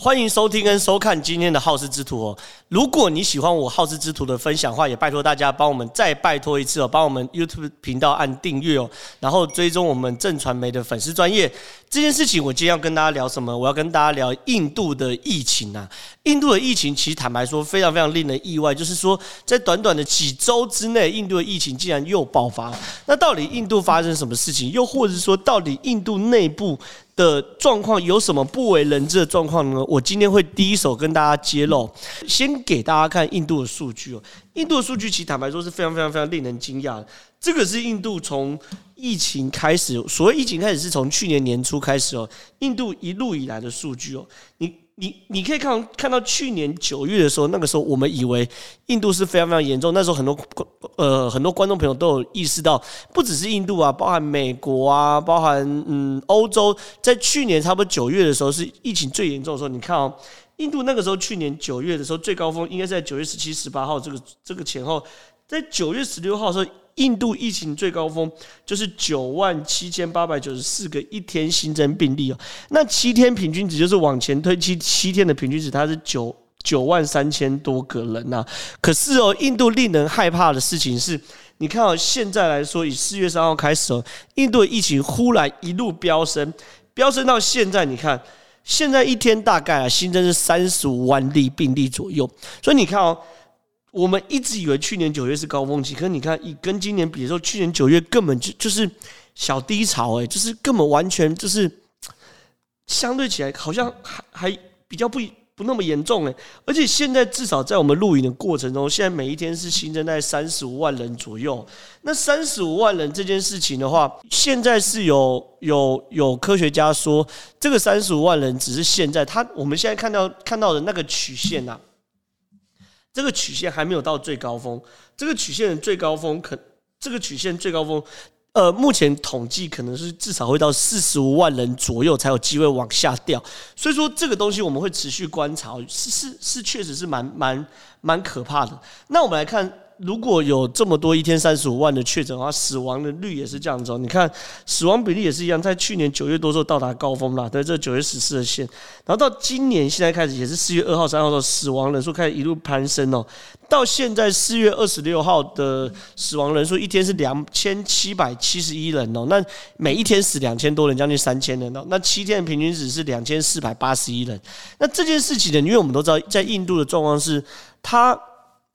欢迎收听跟收看今天的好事之徒哦。如果你喜欢我好事之徒的分享的话，也拜托大家帮我们再拜托一次哦，帮我们 YouTube 频道按订阅哦，然后追踪我们正传媒的粉丝专业。这件事情我今天要跟大家聊什么？我要跟大家聊印度的疫情啊。印度的疫情其实坦白说非常非常令人意外，就是说在短短的几周之内，印度的疫情竟然又爆发。那到底印度发生什么事情？又或者是说到底印度内部的状况有什么不为人知的状况呢？我今天会第一手跟大家揭露，先给大家看印度的数据哦。印度的数据其实坦白说是非常非常非常令人惊讶的。这个是印度从疫情开始，所谓疫情开始是从去年年初开始哦，印度一路以来的数据哦，你。你你可以看看到去年九月的时候，那个时候我们以为印度是非常非常严重。那时候很多呃很多观众朋友都有意识到，不只是印度啊，包含美国啊，包含嗯欧洲，在去年差不多九月的时候是疫情最严重的时候。你看哦，印度那个时候去年九月的时候最高峰应该在九月十七、十八号这个这个前后，在九月十六号的时候。印度疫情最高峰就是九万七千八百九十四个一天新增病例哦，那七天平均值就是往前推七七天的平均值，它是九九万三千多个人呐。可是哦，印度令人害怕的事情是，你看哦，现在来说，以四月三号开始哦，印度的疫情忽然一路飙升，飙升到现在，你看现在一天大概啊新增是三十五万例病例左右，所以你看哦。我们一直以为去年九月是高峰期，可是你看，以跟今年比的时候，去年九月根本就就是小低潮，哎，就是根本完全就是相对起来好像还还比较不不那么严重，哎，而且现在至少在我们录影的过程中，现在每一天是新增在三十五万人左右。那三十五万人这件事情的话，现在是有有有科学家说，这个三十五万人只是现在他我们现在看到看到的那个曲线呐。这个曲线还没有到最高峰，这个曲线的最高峰可，这个曲线最高峰，呃，目前统计可能是至少会到四十五万人左右才有机会往下掉，所以说这个东西我们会持续观察，是是是，确实是蛮蛮蛮可怕的。那我们来看。如果有这么多一天三十五万的确诊的话，死亡的率也是这样子哦。你看，死亡比例也是一样，在去年九月多时候到达高峰了，在这九月十四的线，然后到今年现在开始也是四月二号、三号的时候，死亡人数开始一路攀升哦。到现在四月二十六号的死亡人数一天是两千七百七十一人哦，那每一天死两千多人，将近三千人哦。那七天的平均值是两千四百八十一人。那这件事情呢，因为我们都知道，在印度的状况是，它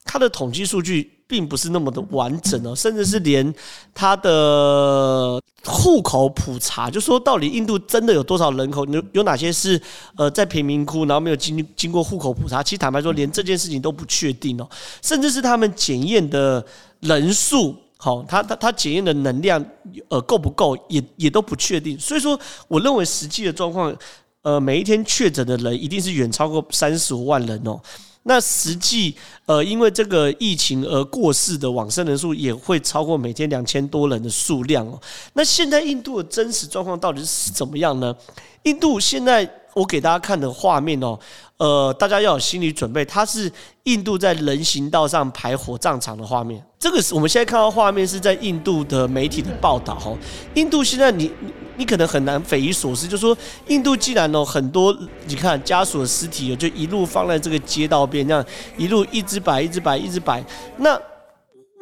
它的统计数据。并不是那么的完整哦，甚至是连他的户口普查，就说到底印度真的有多少人口，有有哪些是呃在贫民窟，然后没有经经过户口普查，其实坦白说，连这件事情都不确定哦，甚至是他们检验的人数，好，他他他检验的能量呃够不够，也也都不确定。所以说，我认为实际的状况，呃，每一天确诊的人一定是远超过三十五万人哦。那实际，呃，因为这个疫情而过世的往生人数也会超过每天两千多人的数量哦。那现在印度的真实状况到底是怎么样呢？印度现在我给大家看的画面哦。呃，大家要有心理准备，它是印度在人行道上排火葬场的画面。这个是我们现在看到画面是在印度的媒体的报道哈。印度现在你你可能很难匪夷所思，就说印度既然哦很多你看家属的尸体就一路放在这个街道边，这样一路一直摆一直摆一直摆，那。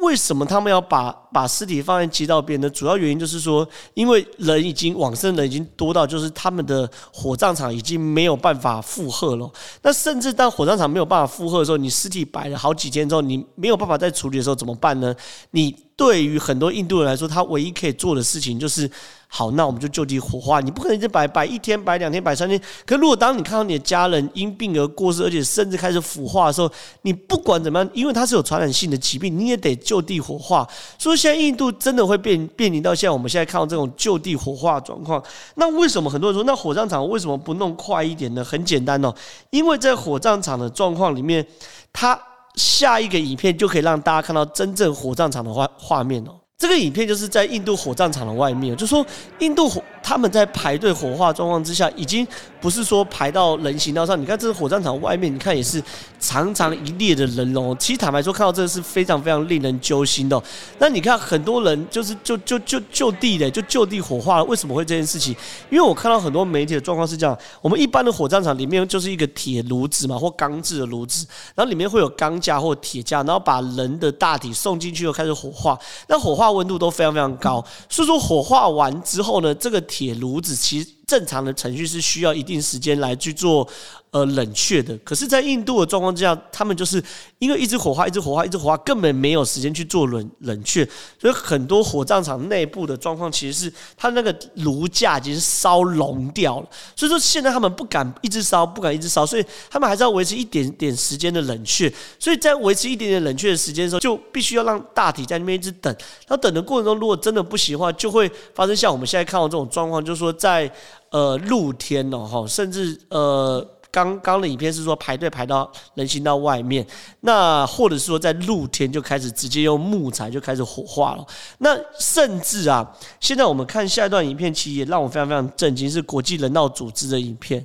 为什么他们要把把尸体放在街道边呢？主要原因就是说，因为人已经往生人已经多到，就是他们的火葬场已经没有办法负荷了。那甚至当火葬场没有办法负荷的时候，你尸体摆了好几天之后，你没有办法再处理的时候怎么办呢？你对于很多印度人来说，他唯一可以做的事情就是。好，那我们就就地火化。你不可能一直摆摆一天、摆两天、摆三天。可如果当你看到你的家人因病而过世，而且甚至开始腐化的时候，你不管怎么样，因为它是有传染性的疾病，你也得就地火化。所以现在印度真的会变面临到现在我们现在看到这种就地火化状况。那为什么很多人说，那火葬场为什么不弄快一点呢？很简单哦，因为在火葬场的状况里面，它下一个影片就可以让大家看到真正火葬场的画画面哦。这个影片就是在印度火葬场的外面，就说印度火，他们在排队火化状况之下，已经不是说排到人行道上。你看，这个火葬场外面，你看也是长长一列的人龙。其实坦白说，看到这个是非常非常令人揪心的。那你看，很多人就是就就就就地的，就就地火化了。为什么会这件事情？因为我看到很多媒体的状况是这样：我们一般的火葬场里面就是一个铁炉子嘛，或钢制的炉子，然后里面会有钢架或铁架，然后把人的大体送进去，又开始火化。那火化温度都非常非常高，所以说火化完之后呢，这个铁炉子其实。正常的程序是需要一定时间来去做呃冷却的，可是，在印度的状况之下，他们就是因为一直火化，一直火化，一直火化，根本没有时间去做冷冷却，所以很多火葬场内部的状况其实是它那个炉架已经烧融掉了，所以说现在他们不敢一直烧，不敢一直烧，所以他们还是要维持一点点时间的冷却，所以在维持一点点冷却的时间的时候，就必须要让大体在那边一直等，然后等的过程中，如果真的不行的话，就会发生像我们现在看到这种状况，就是说在。呃，露天哦，哈，甚至呃，刚刚的影片是说排队排到人行道外面，那或者是说在露天就开始直接用木材就开始火化了。那甚至啊，现在我们看下一段影片，其实也让我非常非常震惊，是国际人道组织的影片。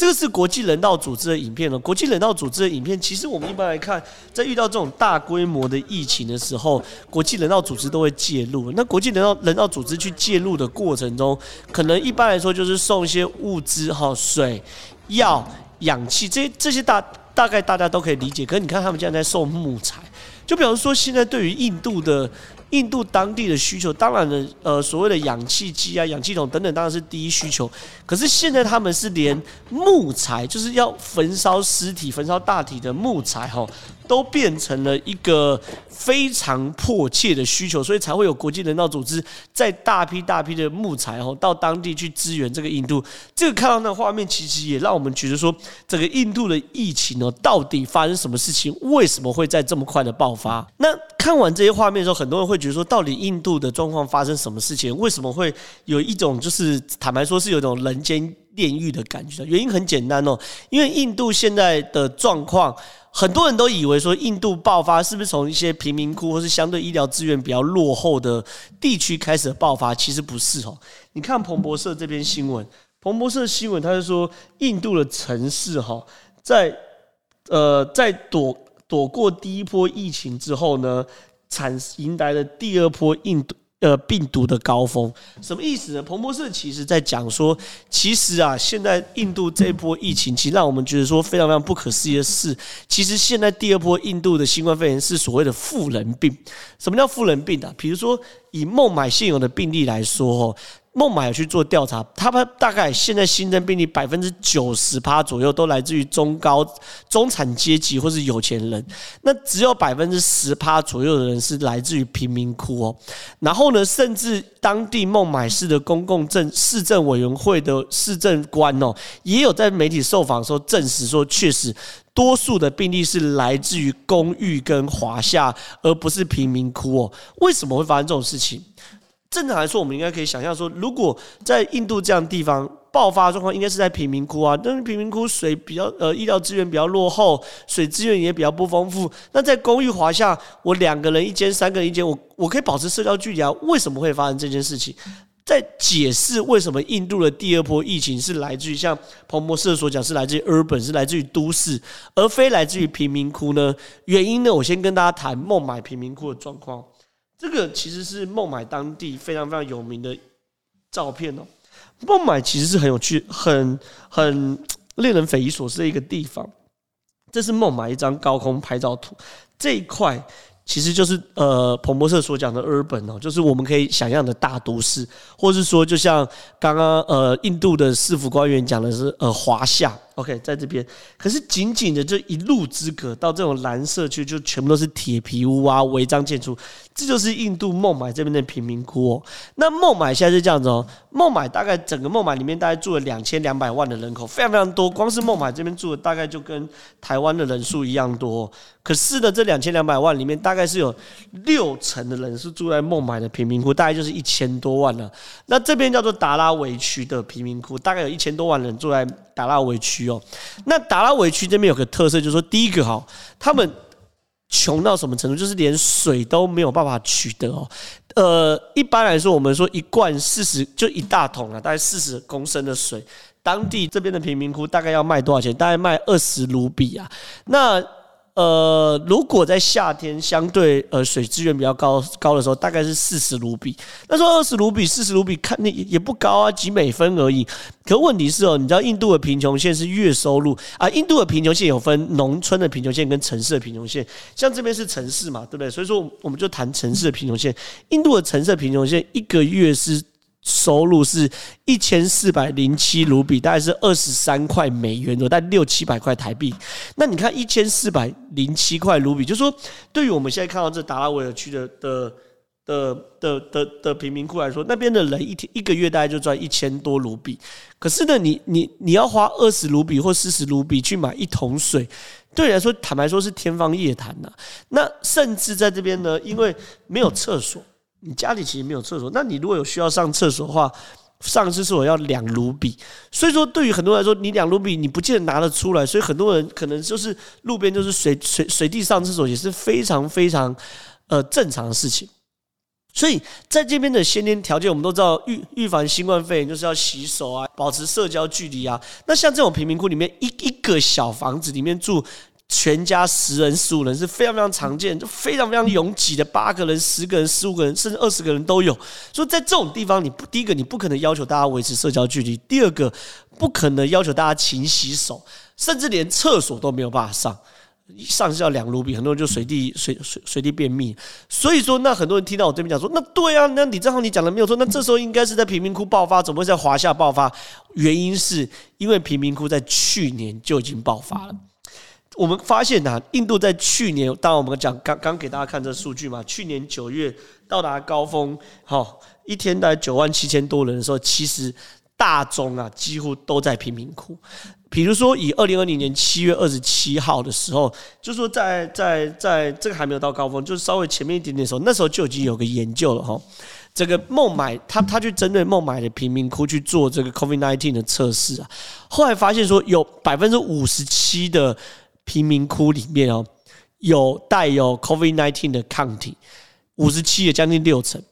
这个是国际人道组织的影片了。国际人道组织的影片，其实我们一般来看，在遇到这种大规模的疫情的时候，国际人道组织都会介入。那国际人道人道组织去介入的过程中，可能一般来说就是送一些物资，哈，水、药、氧气，这些这些大大概大家都可以理解。可是你看他们现在在送木材，就比方说现在对于印度的。印度当地的需求，当然的，呃，所谓的氧气机啊、氧气筒等等，当然是第一需求。可是现在他们是连木材，就是要焚烧尸体、焚烧大体的木材，哈。都变成了一个非常迫切的需求，所以才会有国际人道组织在大批大批的木材哦到当地去支援这个印度。这个看到那画面，其实也让我们觉得说，整个印度的疫情哦，到底发生什么事情？为什么会在这么快的爆发？那看完这些画面的时候，很多人会觉得说，到底印度的状况发生什么事情？为什么会有一种就是坦白说是有一种人间炼狱的感觉？原因很简单哦，因为印度现在的状况。很多人都以为说印度爆发是不是从一些贫民窟或是相对医疗资源比较落后的地区开始爆发？其实不是哦。你看彭博社这篇新闻，彭博社新闻它是说印度的城市哈，在呃在躲躲过第一波疫情之后呢，产迎来了第二波印度。呃，病毒的高峰什么意思呢？彭博社其实在讲说，其实啊，现在印度这一波疫情，其实让我们觉得说非常非常不可思议的是，其实现在第二波印度的新冠肺炎是所谓的富人病。什么叫富人病啊？比如说以孟买现有的病例来说，孟买去做调查，他们大概现在新增病例百分之九十趴左右都来自于中高中产阶级或是有钱人，那只有百分之十趴左右的人是来自于贫民窟哦。然后呢，甚至当地孟买市的公共政市政委员会的市政官哦，也有在媒体受访的时候证实说，确实多数的病例是来自于公寓跟华夏，而不是贫民窟哦。为什么会发生这种事情？正常来说，我们应该可以想象说，如果在印度这样的地方爆发状况，应该是在贫民窟啊。但是贫民窟水比较呃，医疗资源比较落后，水资源也比较不丰富。那在公寓华夏，我两个人一间，三个人一间，我我可以保持社交距离啊。为什么会发生这件事情？在解释为什么印度的第二波疫情是来自于像彭博社所讲，是来自于 urban，是来自于都市，而非来自于贫民窟呢？原因呢？我先跟大家谈孟买贫民窟的状况。这个其实是孟买当地非常非常有名的照片哦。孟买其实是很有趣、很很令人匪夷所思的一个地方。这是孟买一张高空拍照图，这一块其实就是呃彭博社所讲的 urban 哦，就是我们可以想象的大都市，或是说就像刚刚呃印度的市府官员讲的是呃华夏。OK，在这边，可是仅仅的这一路之隔，到这种蓝色区，就全部都是铁皮屋啊，违章建筑，这就是印度孟买这边的贫民窟哦。那孟买现在是这样子哦，孟买大概整个孟买里面大概住了两千两百万的人口，非常非常多，光是孟买这边住的大概就跟台湾的人数一样多。可是呢，这两千两百万里面，大概是有六成的人是住在孟买的贫民窟，大概就是一千多万了。那这边叫做达拉维区的贫民窟，大概有一千多万人住在达拉维区那达拉维区这边有个特色，就是说第一个哈，他们穷到什么程度，就是连水都没有办法取得哦。呃，一般来说，我们说一罐四十，就一大桶啊，大概四十公升的水，当地这边的贫民窟大概要卖多少钱？大概卖二十卢比啊。那呃，如果在夏天相对呃水资源比较高高的时候，大概是四十卢比。那说二十卢比、四十卢比，看那也不高啊，几美分而已。可问题是哦，你知道印度的贫穷线是月收入啊？印度的贫穷线有分农村的贫穷线跟城市的贫穷线。像这边是城市嘛，对不对？所以说我们就谈城市的贫穷线。印度的城市的贫穷线一个月是。收入是一千四百零七卢比，大概是二十三块美元，大概六七百块台币。那你看一千四百零七块卢比，就说对于我们现在看到这达拉维尔区的的的的的的贫民窟来说，那边的人一天一个月大概就赚一千多卢比。可是呢，你你你要花二十卢比或四十卢比去买一桶水，对来说坦白说是天方夜谭呐。那甚至在这边呢，因为没有厕所。你家里其实没有厕所，那你如果有需要上厕所的话，上厕所要两卢比，所以说对于很多人来说，你两卢比你不见得拿得出来，所以很多人可能就是路边就是随随随地上厕所也是非常非常呃正常的事情。所以在这边的先天条件，我们都知道预预防新冠肺炎就是要洗手啊，保持社交距离啊。那像这种贫民窟里面一一个小房子里面住。全家十人、十五人是非常非常常见，就非常非常拥挤的，八个人、十个人、十五个人，甚至二十个人都有。所以在这种地方，你不第一个你不可能要求大家维持社交距离，第二个不可能要求大家勤洗手，甚至连厕所都没有办法上，上是要两卢比，很多人就随地随随随地便秘。所以说，那很多人听到我这边讲说，那对啊，那李正浩你讲的没有错，那这时候应该是在贫民窟爆发，怎么会在华夏爆发？原因是因为贫民窟在去年就已经爆发了。我们发现呐，印度在去年，当然我们讲刚刚给大家看这数据嘛，去年九月到达高峰，好，一天大概九万七千多人的时候，其实大众啊几乎都在贫民窟。比如说以二零二零年七月二十七号的时候，就是说在在在这个还没有到高峰，就是稍微前面一点点的时候，那时候就已经有个研究了哈，这个孟买他他去针对孟买的贫民窟去做这个 COVID nineteen 的测试啊，后来发现说有百分之五十七的。贫民窟里面哦，有带有 COVID-19 的抗体，五十七也将近六成。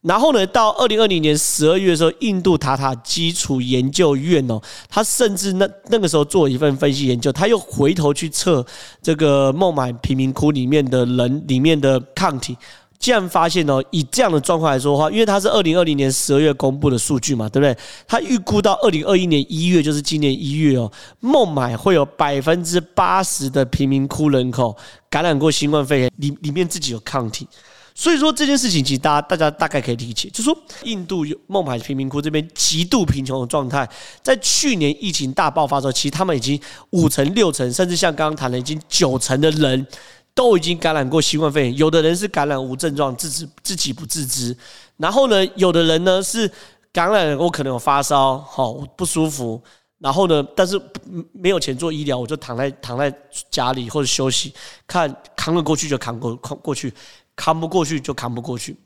然后呢，到二零二零年十二月的时候，印度塔塔基础研究院哦，他甚至那那个时候做一份分析研究，他又回头去测这个孟买贫民窟里面的人里面的抗体。既然发现哦，以这样的状况来说的话，因为它是二零二零年十二月公布的数据嘛，对不对？他预估到二零二一年一月，就是今年一月哦，孟买会有百分之八十的贫民窟人口感染过新冠肺炎，里里面自己有抗体。所以说这件事情，其实大家大家大概可以理解，就是说印度有孟买贫民窟这边极度贫穷的状态，在去年疫情大爆发的时候，其实他们已经五成、六成，甚至像刚刚谈的已经九成的人。都已经感染过新冠肺炎，有的人是感染无症状，自己自己不自知。然后呢，有的人呢是感染，我可能有发烧，好不舒服。然后呢，但是没有钱做医疗，我就躺在躺在家里或者休息，看扛得过去就扛过扛过去，扛不过去就扛不过去。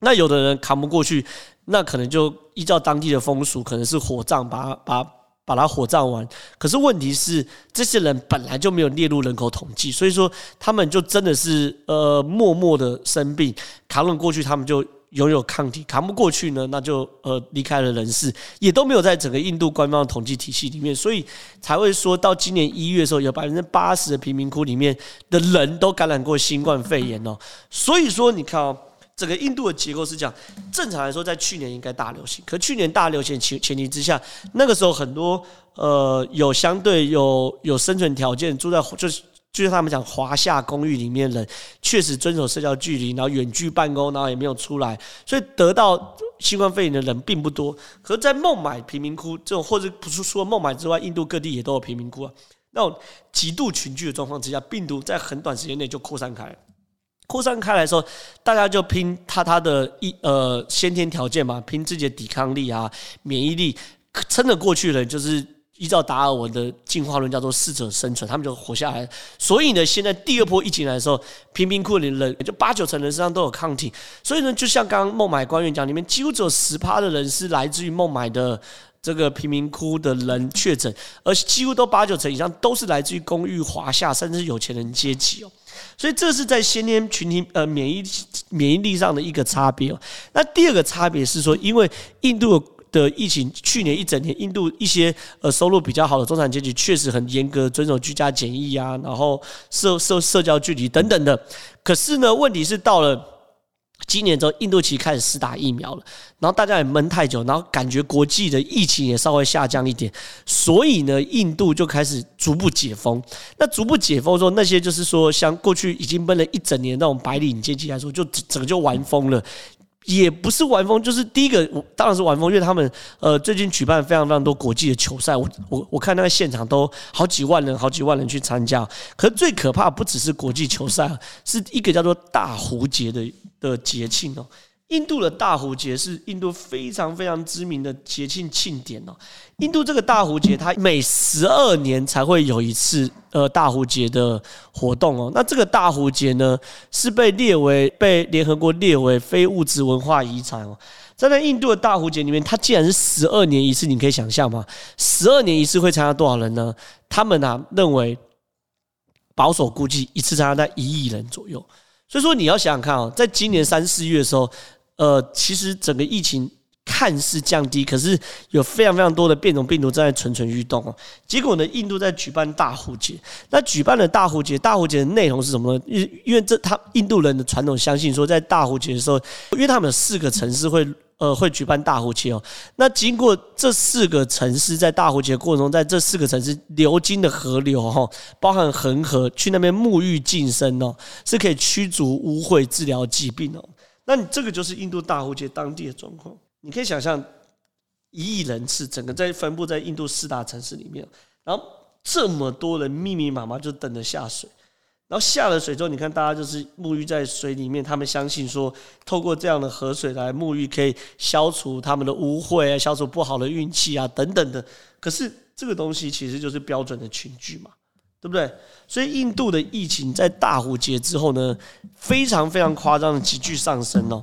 那有的人扛不过去，那可能就依照当地的风俗，可能是火葬，把把。把它火葬完，可是问题是，这些人本来就没有列入人口统计，所以说他们就真的是呃默默的生病，扛了过去，他们就拥有抗体；扛不过去呢，那就呃离开了人世，也都没有在整个印度官方的统计体系里面，所以才会说到今年一月的时候，有百分之八十的贫民窟里面的人都感染过新冠肺炎哦。所以说，你看哦。整个印度的结构是这样，正常来说，在去年应该大流行，可去年大流行前前提之下，那个时候很多呃有相对有有生存条件住在就是就像他们讲华夏公寓里面人，确实遵守社交距离，然后远距办公，然后也没有出来，所以得到新冠肺炎的人并不多。可是，在孟买贫民窟这种，或者不是说孟买之外，印度各地也都有贫民窟啊，那种极度群聚的状况之下，病毒在很短时间内就扩散开了。扩散开来的时候，大家就拼他他的一呃先天条件嘛，拼自己的抵抗力啊、免疫力，撑得过去的就是依照达尔文的进化论叫做适者生存，他们就活下来。所以呢，现在第二波疫情来的时候，贫民窟里人就八九成人身上都有抗体，所以呢，就像刚刚孟买官员讲，里面几乎只有十趴的人是来自于孟买的这个贫民窟的人确诊，而几乎都八九成以上都是来自于公寓、华夏，甚至是有钱人阶级哦。所以这是在先天群体呃免疫免疫力上的一个差别哦。那第二个差别是说，因为印度的疫情，去年一整年，印度一些呃收入比较好的中产阶级确实很严格遵守居家检疫啊，然后社社社交距离等等的。可是呢，问题是到了。今年之后，印度其实开始试打疫苗了，然后大家也闷太久，然后感觉国际的疫情也稍微下降一点，所以呢，印度就开始逐步解封。那逐步解封之后，那些就是说，像过去已经闷了一整年那种白领阶级来说，就整个就玩疯了。也不是玩疯，就是第一个，当然是玩疯，因为他们呃最近举办非常非常多国际的球赛，我我我看那个现场都好几万人，好几万人去参加。可是最可怕不只是国际球赛，是一个叫做大壶节的的节庆哦。印度的大壶节是印度非常非常知名的节庆庆典哦。印度这个大壶节，它每十二年才会有一次呃大壶节的活动哦。那这个大壶节呢，是被列为被联合国列为非物质文化遗产哦。在印度的大壶节里面，它既然是十二年一次，你可以想象吗？十二年一次会参加多少人呢？他们啊认为保守估计一次参加在一亿人左右。所以说你要想想看哦，在今年三四月的时候。呃，其实整个疫情看似降低，可是有非常非常多的变种病毒正在蠢蠢欲动哦。结果呢，印度在举办大壶节，那举办了大壶节，大壶节的内容是什么呢？因因为这他印度人的传统相信说，在大壶节的时候，因为他们有四个城市会呃会举办大壶节哦。那经过这四个城市在大壶节过程中，在这四个城市流经的河流哈，包含恒河，去那边沐浴净身哦，是可以驱逐污秽、治疗疾病哦。那你这个就是印度大壶节当地的状况，你可以想象一亿人次，整个在分布在印度四大城市里面，然后这么多人密密麻麻就等着下水，然后下了水之后，你看大家就是沐浴在水里面，他们相信说，透过这样的河水来沐浴，可以消除他们的污秽啊，消除不好的运气啊等等的。可是这个东西其实就是标准的群聚嘛。对不对？所以印度的疫情在大壶节之后呢，非常非常夸张的急剧上升哦。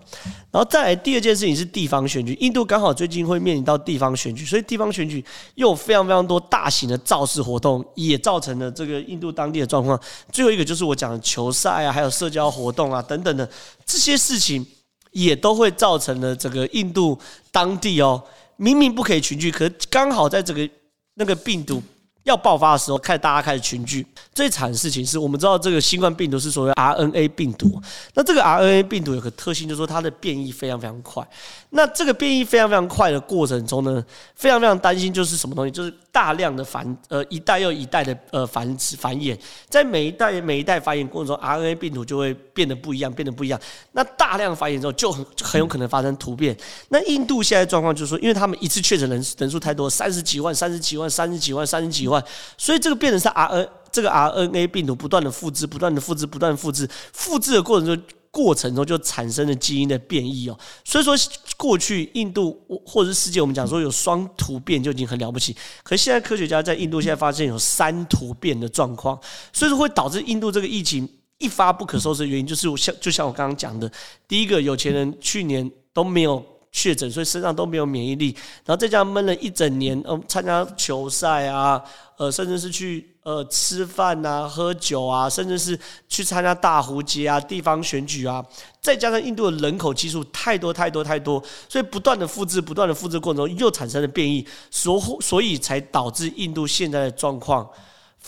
然后再来第二件事情是地方选举，印度刚好最近会面临到地方选举，所以地方选举又有非常非常多大型的造势活动，也造成了这个印度当地的状况。最后一个就是我讲的球赛啊，还有社交活动啊等等的这些事情，也都会造成了这个印度当地哦，明明不可以群聚，可刚好在这个那个病毒。要爆发的时候，开始大家开始群聚。最惨的事情是我们知道这个新冠病毒是所谓 RNA 病毒。那这个 RNA 病毒有个特性，就是说它的变异非常非常快。那这个变异非常非常快的过程中呢，非常非常担心就是什么东西，就是大量的繁呃一代又一代的呃繁殖繁衍，在每一代每一代繁衍过程中，RNA 病毒就会变得不一样，变得不一样。那大量繁衍之后，就很很有可能发生突变。那印度现在状况就是说，因为他们一次确诊人人数太多，三十几万、三十几万、三十几万、三十几万，所以这个变成是 RN 这个 RNA 病毒不断的复制，不断的复制，不断复制，复制的过程中。过程中就产生了基因的变异哦，所以说过去印度或者是世界，我们讲说有双突变就已经很了不起。可是现在科学家在印度现在发现有三突变的状况，所以说会导致印度这个疫情一发不可收拾的原因，就是像就像我刚刚讲的，第一个有钱人去年都没有确诊，所以身上都没有免疫力，然后再加上闷了一整年，嗯，参加球赛啊，呃，甚至是去。呃，吃饭啊，喝酒啊，甚至是去参加大壶节啊、地方选举啊，再加上印度的人口基数太多太多太多，所以不断的复制，不断的复制过程中又产生了变异，所所以才导致印度现在的状况。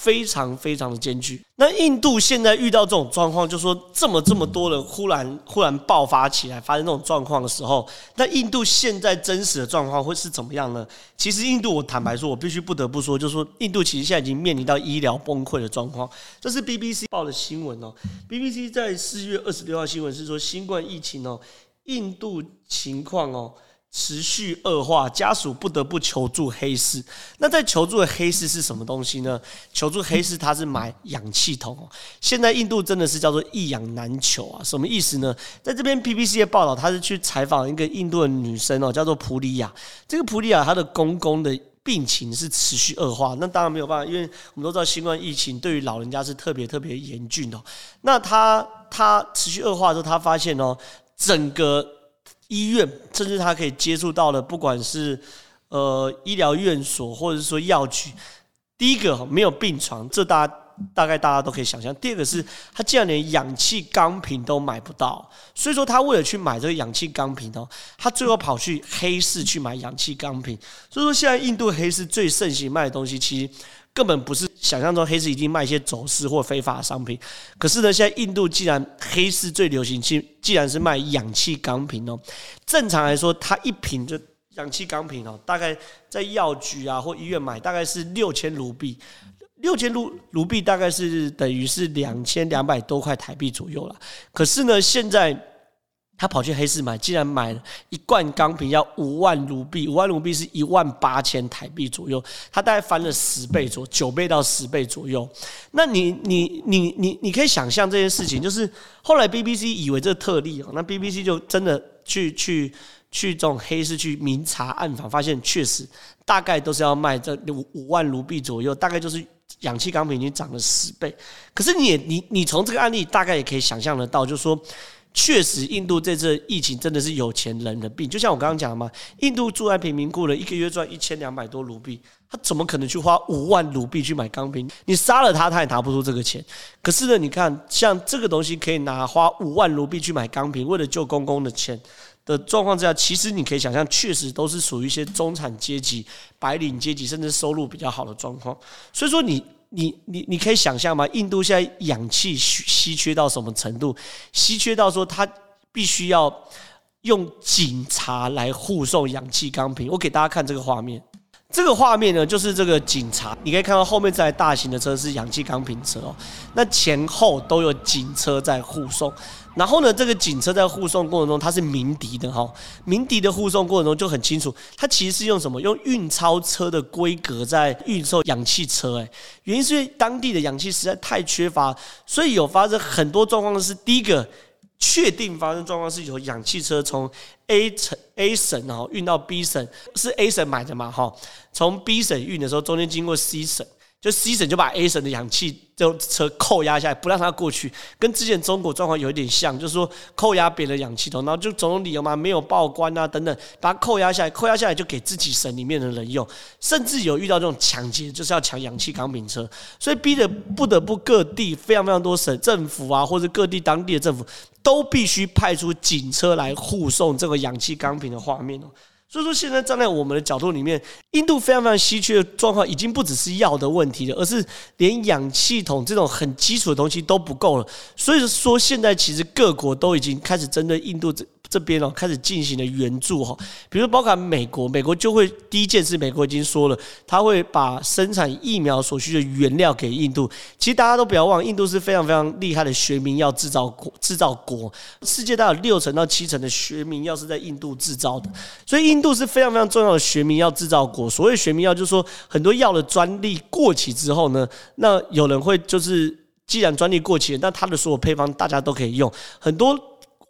非常非常的艰巨。那印度现在遇到这种状况，就是说这么这么多人忽然忽然爆发起来，发生这种状况的时候，那印度现在真实的状况会是怎么样呢？其实印度，我坦白说，我必须不得不说，就是说印度其实现在已经面临到医疗崩溃的状况。这是 BBC 报的新闻哦。BBC 在四月二十六号新闻是说，新冠疫情哦，印度情况哦。持续恶化，家属不得不求助黑市。那在求助的黑市是什么东西呢？求助黑市，他是买氧气筒。现在印度真的是叫做一氧难求啊！什么意思呢？在这边 BBC 的报道，他是去采访一个印度的女生哦，叫做普里亚。这个普里亚她的公公的病情是持续恶化，那当然没有办法，因为我们都知道新冠疫情对于老人家是特别特别严峻的。那他他持续恶化之后，他发现哦，整个。医院甚至他可以接触到的，不管是呃医疗院所或者是说药局，第一个没有病床，这大家。大概大家都可以想象。第二个是，他竟然连氧气钢瓶都买不到，所以说他为了去买这个氧气钢瓶哦，他最后跑去黑市去买氧气钢瓶。所以说现在印度黑市最盛行卖的东西，其实根本不是想象中黑市一定卖一些走私或非法商品。可是呢，现在印度既然黑市最流行，既既然是卖氧气钢瓶哦，正常来说，它一瓶就氧气钢瓶哦，大概在药局啊或医院买，大概是六千卢比。六千卢卢币大概是等于是两千两百多块台币左右了。可是呢，现在他跑去黑市买，竟然买了一罐钢瓶要五万卢币，五万卢币是一万八千台币左右，他大概翻了十倍左右，九倍到十倍左右。那你你你你你可以想象这件事情，就是后来 BBC 以为这特例哦，那 BBC 就真的去去去这种黑市去明察暗访，发现确实大概都是要卖这五五万卢币左右，大概就是。氧气钢瓶已经涨了十倍，可是你也你你从这个案例大概也可以想象得到，就是说，确实印度这次疫情真的是有钱人的病。就像我刚刚讲的嘛，印度住在贫民窟的，一个月赚一千两百多卢币，他怎么可能去花五万卢币去买钢瓶？你杀了他，他也拿不出这个钱。可是呢，你看像这个东西可以拿花五万卢币去买钢瓶，为了救公公的钱。的状况之下，其实你可以想象，确实都是属于一些中产阶级、白领阶级，甚至收入比较好的状况。所以说你，你你你可以想象吗？印度现在氧气稀缺到什么程度？稀缺到说他必须要用警察来护送氧气钢瓶。我给大家看这个画面，这个画面呢，就是这个警察，你可以看到后面这台大型的车是氧气钢瓶车哦，那前后都有警车在护送。然后呢，这个警车在护送过程中，它是鸣笛的哈，鸣笛的护送过程中就很清楚，它其实是用什么？用运钞车的规格在运送氧气车，哎，原因是因为当地的氧气实在太缺乏，所以有发生很多状况。是第一个确定发生状况是有氧气车从 A 城 A 省然后运到 B 省，是 A 省买的嘛哈，从 B 省运的时候中间经过 C 省。就 C 省就把 A 省的氧气就车扣押下来，不让它过去，跟之前中国状况有一点像，就是说扣押别的氧气头，然后就种种理由嘛，没有报关啊等等，把它扣押下来，扣押下来就给自己省里面的人用，甚至有遇到这种抢劫，就是要抢氧气钢瓶车，所以逼得不得不各地非常非常多省政府啊，或者各地当地的政府都必须派出警车来护送这个氧气钢瓶的画面哦。所以说，现在站在我们的角度里面，印度非常非常稀缺的状况，已经不只是药的问题了，而是连氧气筒这种很基础的东西都不够了。所以说，现在其实各国都已经开始针对印度这。这边哦，开始进行了援助哈，比如包括美国，美国就会第一件事，美国已经说了，他会把生产疫苗所需的原料给印度。其实大家都不要忘，印度是非常非常厉害的学名药制造国，制造国，世界大概有六成到七成的学名药是在印度制造的，所以印度是非常非常重要的学名药制造国。所谓学名药，就是说很多药的专利过期之后呢，那有人会就是，既然专利过期，那它的所有配方大家都可以用，很多。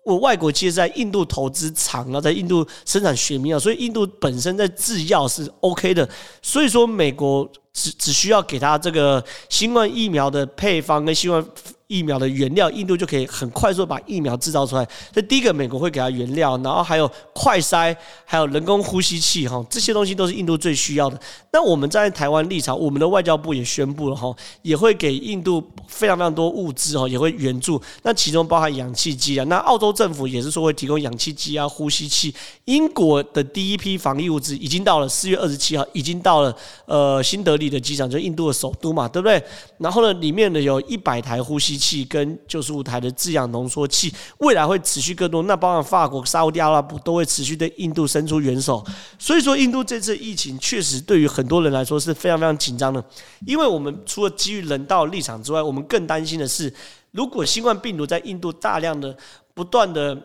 我外国其实在印度投资厂，然后在印度生产学名药，所以印度本身在制药是 OK 的。所以说，美国只只需要给他这个新冠疫苗的配方跟新冠。疫苗的原料，印度就可以很快速把疫苗制造出来。所以第一个，美国会给他原料，然后还有快筛，还有人工呼吸器，哈，这些东西都是印度最需要的。那我们在台湾立场，我们的外交部也宣布了，哈，也会给印度非常非常多物资，哈，也会援助。那其中包含氧气机啊，那澳洲政府也是说会提供氧气机啊、呼吸器。英国的第一批防疫物资已经到了，四月二十七号已经到了，呃，新德里的机场，就是印度的首都嘛，对不对？然后呢，里面呢有一百台呼吸器跟九十五台的制氧浓缩器，未来会持续更多。那包括法国、沙乌地阿拉伯都会持续对印度伸出援手。所以说，印度这次疫情确实对于很多人来说是非常非常紧张的。因为我们除了基于人道立场之外，我们更担心的是，如果新冠病毒在印度大量的、不断的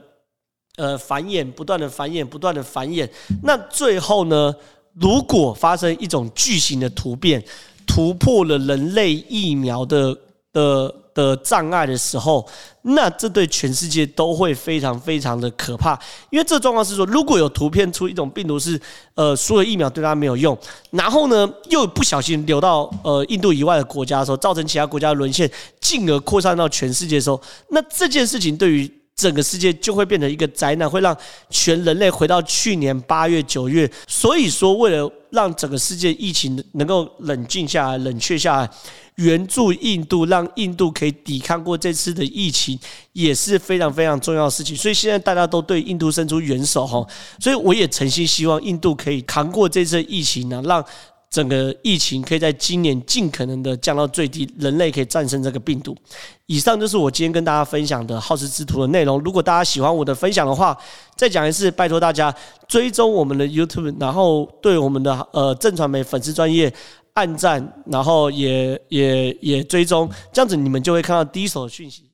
呃繁衍、不断的繁衍、不断的繁衍，那最后呢，如果发生一种巨型的突变，突破了人类疫苗的的。的障碍的时候，那这对全世界都会非常非常的可怕，因为这状况是说，如果有图片出一种病毒是，呃，输了疫苗对它没有用，然后呢，又不小心流到呃印度以外的国家的时候，造成其他国家沦陷，进而扩散到全世界的时候，那这件事情对于整个世界就会变成一个灾难，会让全人类回到去年八月、九月。所以说，为了让整个世界疫情能够冷静下来、冷却下来，援助印度，让印度可以抵抗过这次的疫情，也是非常非常重要的事情。所以现在大家都对印度伸出援手哈，所以我也诚心希望印度可以扛过这次疫情呢，让。整个疫情可以在今年尽可能的降到最低，人类可以战胜这个病毒。以上就是我今天跟大家分享的好事之徒的内容。如果大家喜欢我的分享的话，再讲一次，拜托大家追踪我们的 YouTube，然后对我们的呃正传媒粉丝专业按赞，然后也也也追踪，这样子你们就会看到第一手的讯息。